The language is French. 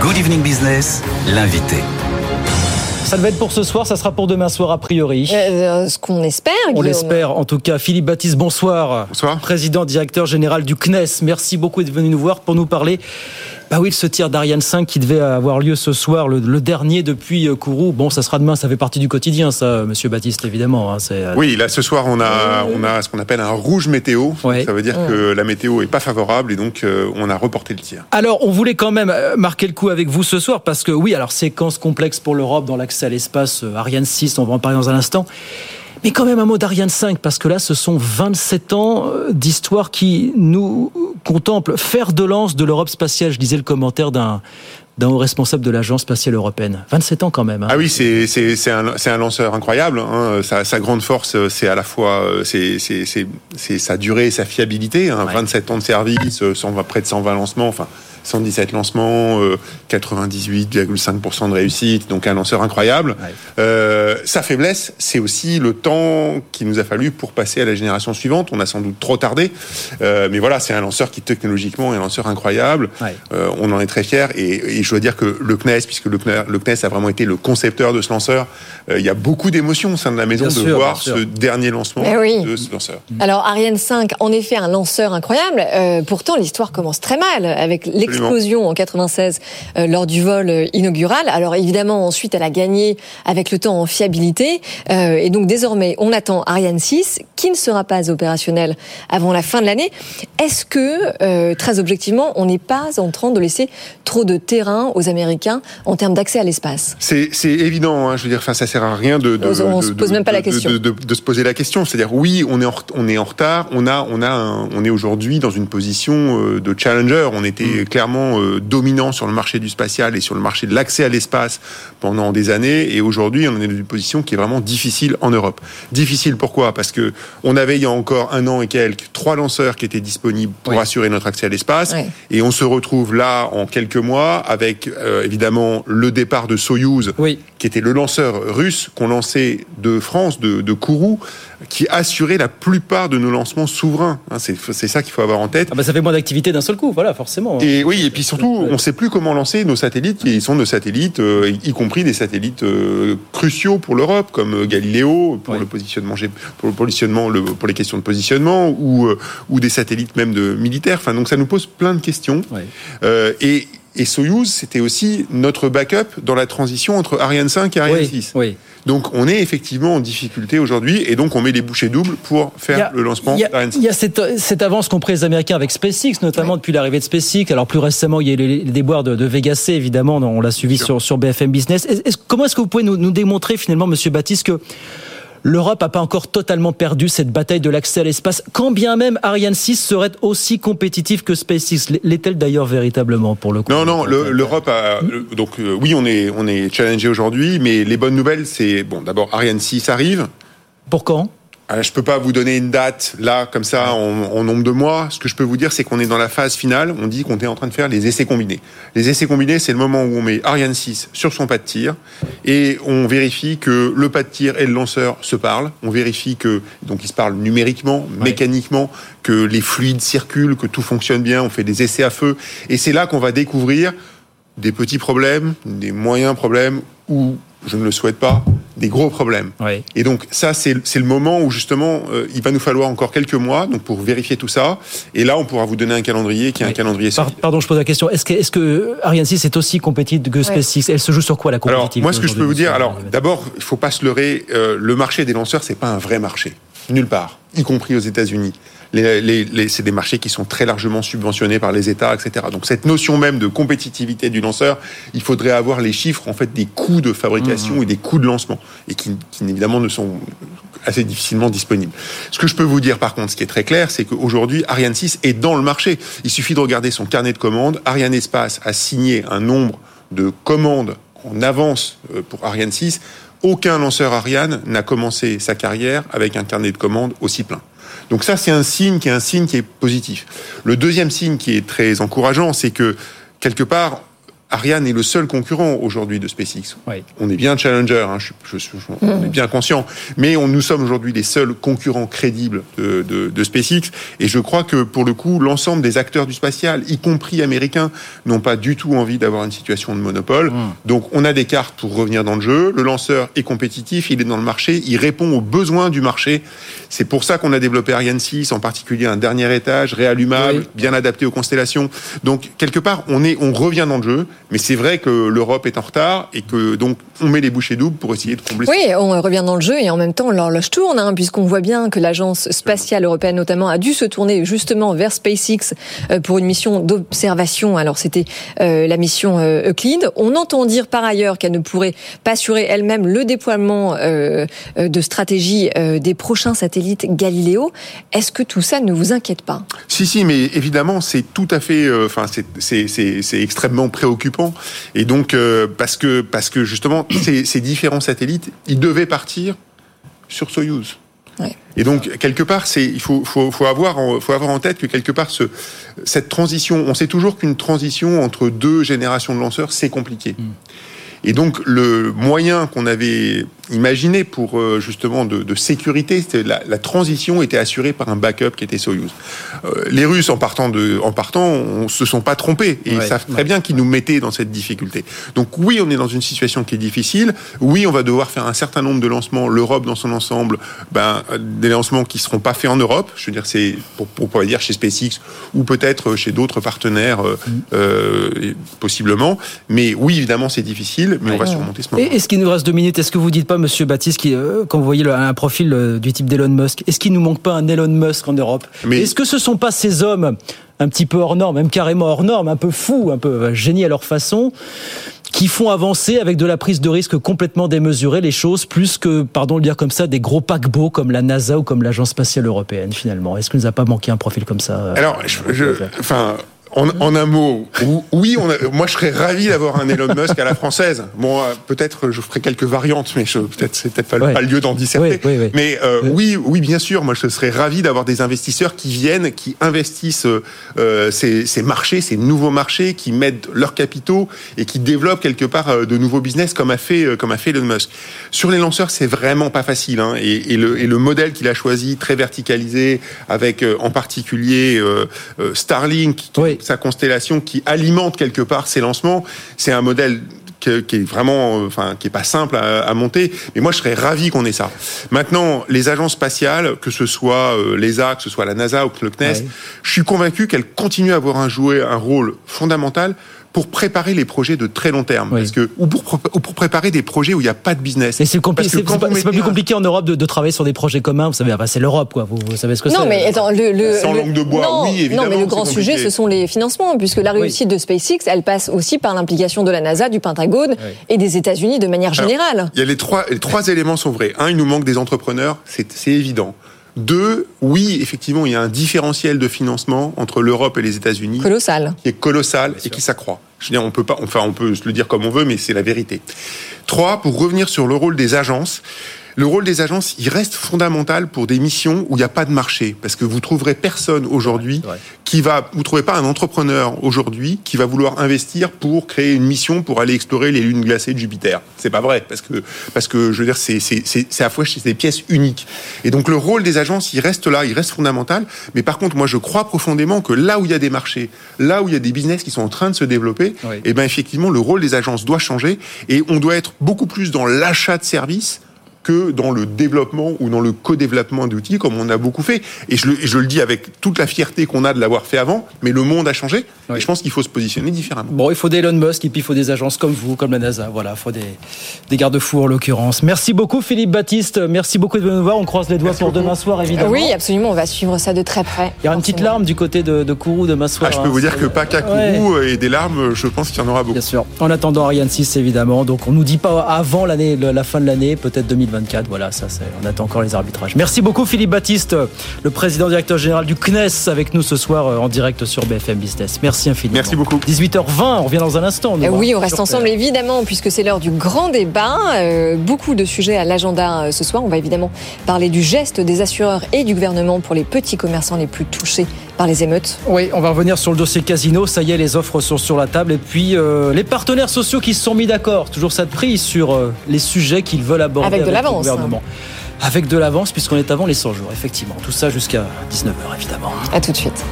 Good Evening Business, l'invité. Ça devait être pour ce soir, ça sera pour demain soir a priori. Euh, ce qu'on espère. On l'espère en tout cas. Philippe Baptiste, bonsoir. Bonsoir. Président directeur général du CNES. Merci beaucoup d'être venu nous voir pour nous parler. Bah oui, ce tir d'Ariane 5 qui devait avoir lieu ce soir, le, le dernier depuis euh, Kourou. Bon, ça sera demain, ça fait partie du quotidien, ça, Monsieur Baptiste, évidemment. hein, c'est, euh, Oui, là ce soir on a on a ce qu'on appelle un rouge météo. Ouais. Ça veut dire que la météo est pas favorable et donc euh, on a reporté le tir. Alors, on voulait quand même marquer le coup avec vous ce soir parce que oui, alors séquence complexe pour l'Europe dans l'accès à l'espace, Ariane 6, on va en parler dans un instant. Mais quand même un mot d'Ariane 5 parce que là, ce sont 27 ans d'histoire qui nous contemplent faire de lance de l'Europe spatiale. Je disais le commentaire d'un d'un haut responsable de l'agence spatiale européenne. 27 ans quand même. hein. Ah oui, c'est c'est un un lanceur incroyable. Hein. Sa, sa grande force, c'est à la fois c'est sa durée et sa fiabilité. Hein. Ouais. 27 ans de service, euh, 120 près de 120 lancements, enfin 117 lancements, euh, 98,5% de réussite. Donc un lanceur incroyable. Ouais. Euh, sa faiblesse, c'est aussi le temps qu'il nous a fallu pour passer à la génération suivante. On a sans doute trop tardé, Euh, mais voilà, c'est un lanceur qui technologiquement est un lanceur incroyable. Ouais. Euh, on en est très fiers et, et je dois dire que le CNES, puisque le CNES, le CNES a vraiment été le concepteur de ce lanceur, euh, il y a beaucoup d'émotions au sein de la maison Bien de sûr, voir ce dernier lancement Eh oui. de ce lanceur. Alors Ariane 5, en effet, un lanceur incroyable. Euh, pourtant, l'histoire commence très mal avec l'explosion en 96 euh, lors du vol euh, inaugural. Alors évidemment, ensuite, elle a gagné avec le temps en fiabilité. Euh, et donc désormais, on attend Ariane 6, qui ne sera pas opérationnelle avant la fin de l'année. Est-ce que, euh, très objectivement, on n'est pas en train de laisser trop de terrain aux Américains en termes d'accès à l'espace? C'est évident, hein, je veux dire, enfin, ça sert à rien de, de, On de- se de- pose même pas la de- question. de, de- de se poser la question. C'est-à-dire, oui, on est en, ret- on est en retard, on a, on a, un- on est aujourd'hui dans une position de challenger. On était Mm. clairement euh, dominant sur le marché du spatial et sur le marché de l'accès à l'espace pendant des années, et aujourd'hui, on est dans une position qui est vraiment difficile en Europe. Difficile pourquoi? Parce que on avait il y a encore un an et quelques trois lanceurs qui étaient disponibles pour Oui. assurer notre accès à l'espace, et on se retrouve là en quelques mois avec euh, évidemment le départ de Soyouz Oui. qui était le lanceur russe qu'on lançait de France, de, de Kourou, qui assurait la plupart de nos lancements souverains. Hein, c'est ça qu'il faut avoir en tête. Ah bah, ça fait moins d'activité d'un seul coup, voilà, forcément. Et oui, et puis surtout, on ne sait plus comment lancer nos satellites, qui sont nos satellites, euh, y compris des satellites euh, cruciaux pour l'Europe, comme euh, Galileo pour Oui. le positionnement, pour le positionnement, le- pour les questions de positionnement, ou euh, ou des satellites même de militaires. Enfin, donc ça nous pose plein de questions. Et et Soyouz, c'était aussi notre backup dans la transition entre Ariane 5 et Ariane Oui, 6. oui. Donc on est effectivement en difficulté aujourd'hui et donc on met les bouchées doubles pour faire a- le lancement Il y a, d'Ariane 6. il y a cette, cette avance qu'ont pris les Américains avec SpaceX, notamment depuis l'arrivée de SpaceX. Alors plus récemment, il y a eu les, les déboires de, de Vega C, évidemment, on l'a suivi sur, sur BFM Business. Est- comment est-ce que vous pouvez nous, nous démontrer finalement, Monsieur Baptiste, que l'Europe n'a pas encore totalement perdu cette bataille de l'accès à l'espace, quand bien même Ariane 6 serait aussi compétitif que SpaceX L'est-elle d'ailleurs véritablement pour le coup? Non, non, le- l'Europe a donc euh, oui, on est on est challengé aujourd'hui, mais les bonnes nouvelles, c'est bon. D'abord, Ariane 6 arrive. Pour quand? Je peux pas vous donner une date là comme ça en, en nombre de mois. Ce que je peux vous dire, c'est qu'on est dans la phase finale. On dit qu'on est en train de faire les essais combinés. Les essais combinés, c'est le moment où on met Ariane 6 sur son pas de tir et on vérifie que le pas de tir et le lanceur se parlent. On vérifie que donc ils se parlent numériquement, mécaniquement, que les fluides circulent, que tout fonctionne bien. On fait des essais à feu et c'est là qu'on va découvrir des petits problèmes, des moyens problèmes ou je ne le souhaite pas, des gros problèmes. Oui. Et donc ça, c'est c'est le moment où justement, euh, il va nous falloir encore quelques mois donc pour vérifier tout ça. Et là, on pourra vous donner un calendrier qui est un calendrier Par-. Pardon, je pose la question. Est-ce que, que Ariane 6 est aussi compétitive que SpaceX Elle se joue sur quoi la Alors, compétitivité moi, ce que je peux vous dire, alors, d'abord, il faut pas se leurrer. euh, le marché des lanceurs, c'est pas un vrai marché, nulle part, y compris aux États-Unis. Les, les, les- c'est des marchés qui sont très largement subventionnés par les États, etc. Donc cette notion même de compétitivité du lanceur, il faudrait avoir les chiffres en fait des coûts de fabrication et des coûts de lancement, et qui, qui évidemment ne sont assez difficilement disponibles. Ce que je peux vous dire par contre, ce qui est très clair, c'est qu'aujourd'hui Ariane 6 est dans le marché. Il suffit de regarder son carnet de commandes. Ariane Espace a signé un nombre de commandes en avance euh, pour Ariane 6. Aucun lanceur Ariane n'a commencé sa carrière avec un carnet de commandes aussi plein. Donc ça, c'est un signe qui est un signe qui est positif. Le deuxième signe qui est très encourageant, c'est que quelque part, Ariane est le seul concurrent aujourd'hui de SpaceX. On est bien Challenger, hein, je, on est bien conscient, mais on, nous sommes aujourd'hui les seuls concurrents crédibles de, de, SpaceX. Et je crois que pour le coup, l'ensemble des acteurs du spatial, y compris américains, n'ont pas du tout envie d'avoir une situation de monopole. Mmh. Donc on a des cartes pour revenir dans le jeu. Le lanceur est compétitif, il est dans le marché, il répond aux besoins du marché. C'est pour ça qu'on a développé Ariane 6, en particulier un dernier étage réallumable, bien adapté aux constellations. Donc quelque part, on est, on revient dans le jeu, mais c'est vrai que l'Europe est en retard et que donc on met les bouchées doubles pour essayer de combler. Oui, on revient dans le jeu et en même temps l'horloge tourne, hein, puisqu'on voit bien que l'agence spatiale européenne notamment a dû se tourner justement vers SpaceX euh, pour une mission d'observation. Alors c'était euh, la mission euh, Euclid. On entend dire par ailleurs qu'elle ne pourrait pas assurer elle-même le déploiement de stratégie des prochains satellites Galileo. Est-ce que tout ça ne vous inquiète pas? Si, si, mais évidemment c'est tout à fait, enfin c'est extrêmement préoccupant et donc parce que parce que justement ces, différents satellites, ils devaient partir sur Soyuz. Et donc quelque part, c'est il faut, faut, avoir en, faut avoir en tête que quelque part ce, cette transition, on sait toujours qu'une transition entre deux générations de lanceurs, c'est compliqué. Mm. Et donc le moyen qu'on avait imaginé pour euh, justement de, de sécurité, la, la, transition était assurée par un backup qui était Soyuz. Euh, les Russes en partant de, en partant, on se sont pas trompés et ils savent très bien qu'ils nous mettaient dans cette difficulté. Donc oui, on est dans une situation qui est difficile. Oui, on va devoir faire un certain nombre de lancements. L'Europe dans son ensemble, ben des lancements qui seront pas faits en Europe. Je veux dire, c'est pour, pour, dire chez SpaceX ou peut-être chez d'autres partenaires euh, mm. euh, possiblement. Mais oui, évidemment, c'est difficile mais on va surmonter ce moment. Est-ce qu'il nous reste deux minutes? Est-ce que vous dites pas, Monsieur Baptiste, qui, euh, quand vous voyez un profil euh, du type d'Elon Musk, est-ce qu'il nous manque pas un Elon Musk en Europe? Est-ce que ce sont pas ces hommes un petit peu hors norme, même carrément hors norme, un peu fous, un peu euh, génies à leur façon, qui font avancer avec de la prise de risque complètement démesurée les choses, plus que, pardon de le dire comme ça, des gros paquebots comme la NASA ou comme l'Agence spatiale européenne finalement? Est-ce qu'il nous a pas manqué un profil comme ça Alors, je, enfin, en, un mot, oui, on moi je serais ravi d'avoir un Elon Musk à la française. Bon, euh, peut-être je ferai quelques variantes, mais peut-être c'est peut-être pas, le lieu d'en disserter. mais euh, oui, oui, bien sûr, moi je serais ravi d'avoir des investisseurs qui viennent, qui investissent euh, ces, ces, marchés, ces nouveaux marchés, qui mettent leurs capitaux et qui développent quelque part de nouveaux business, comme a fait comme a fait Elon Musk. Sur les lanceurs, c'est vraiment pas facile, hein, et, et, le, et, le, modèle qu'il a choisi, très verticalisé, avec en particulier Starlink. Sa constellation qui alimente quelque part ses lancements. C'est un modèle qui est vraiment, enfin, qui est pas simple à, monter. Mais moi, je serais ravi qu'on ait ça. Maintenant, les agences spatiales, que ce soit euh, l'ESA, que ce soit la NASA ou le CNES, je suis convaincu qu'elles continuent à avoir un jouer un rôle fondamental pour préparer les projets de très long terme. Parce que, ou pour, pour, préparer des projets où il n'y a pas de business. Et c'est pas, plus compliqué en Europe de, de, travailler sur des projets communs. Vous savez, c'est l'Europe, quoi. Vous, savez ce que c'est. Non, mais attends, le, le, Sans langue de bois, non, oui, évidemment. Non, mais le grand sujet, ce sont les financements, puisque la réussite de SpaceX, elle passe aussi par l'implication de la NASA, du Pentagone et des États-Unis de manière générale. il y a les trois, les trois éléments sont vrais. Un, il nous manque des entrepreneurs, c'est évident. Deux, oui, effectivement, il y a un différentiel de financement entre l'Europe et les États-Unis. Colossal. Qui est colossal et qui s'accroît. Je veux dire, on peut pas, enfin, on peut se le dire comme on veut, mais c'est la vérité. Trois, pour revenir sur le rôle des agences, le rôle des agences, il reste fondamental pour des missions où il n'y a pas de marché. Parce que vous trouverez personne aujourd'hui qui va, vous trouvez pas un entrepreneur aujourd'hui qui va vouloir investir pour créer une mission pour aller explorer les lunes glacées de Jupiter. C'est pas vrai. Parce que, parce que, je veux dire, c'est, c'est, c'est, à fois des pièces uniques. Et donc, le rôle des agences, il reste là, il reste fondamental. Mais par contre, moi, je crois profondément que là où il y a des marchés, là où il y a des business qui sont en train de se développer, et eh ben, effectivement, le rôle des agences doit changer et on doit être beaucoup plus dans l'achat de services que dans le développement ou dans le co-développement d'outils, comme on a beaucoup fait. Et je, je le dis avec toute la fierté qu'on a de l'avoir fait avant, mais le monde a changé, et je pense qu'il faut se positionner différemment. Bon, il faut des Elon Musk, et puis il faut des agences comme vous, comme la NASA, voilà, il faut des, des garde-fous en l'occurrence. Merci beaucoup Philippe Baptiste, merci beaucoup de nous voir, on croise les doigts pour demain soir évidemment. Oui, absolument, on va suivre ça de très près. Il y aura une petite larme du côté de, de Kourou demain soir. Ah, je peux vous dire que pas qu'à Kourou, et des larmes, je pense qu'il y en aura beaucoup. Bien sûr, en attendant Ariane 6 évidemment, donc on nous dit pas avant l'année, la fin de l'année, peut-être 2024, voilà, ça on attend encore les arbitrages. Merci beaucoup Philippe Baptiste, le président directeur général du CNES, avec nous ce soir euh, en direct sur BFM Business. Merci infiniment. Merci beaucoup. 18h20, on revient dans un instant. Eh oui, on reste ensemble évidemment puisque c'est l'heure du grand débat. Euh, beaucoup de sujets à l'agenda euh, ce soir. On va évidemment parler du geste des assureurs et du gouvernement pour les petits commerçants les plus touchés par les émeutes. Oui, on va revenir sur le dossier casino. Ça y est, les offres sont sur la table. Et puis, euh, les partenaires sociaux qui se sont mis d'accord. Toujours ça de prise sur euh, les sujets qu'ils veulent aborder avec, de le l'avance. gouvernement. Avec de l'avance, puisqu'on est avant les 100 jours, effectivement. Tout ça jusqu'à 19h, évidemment. À tout de suite.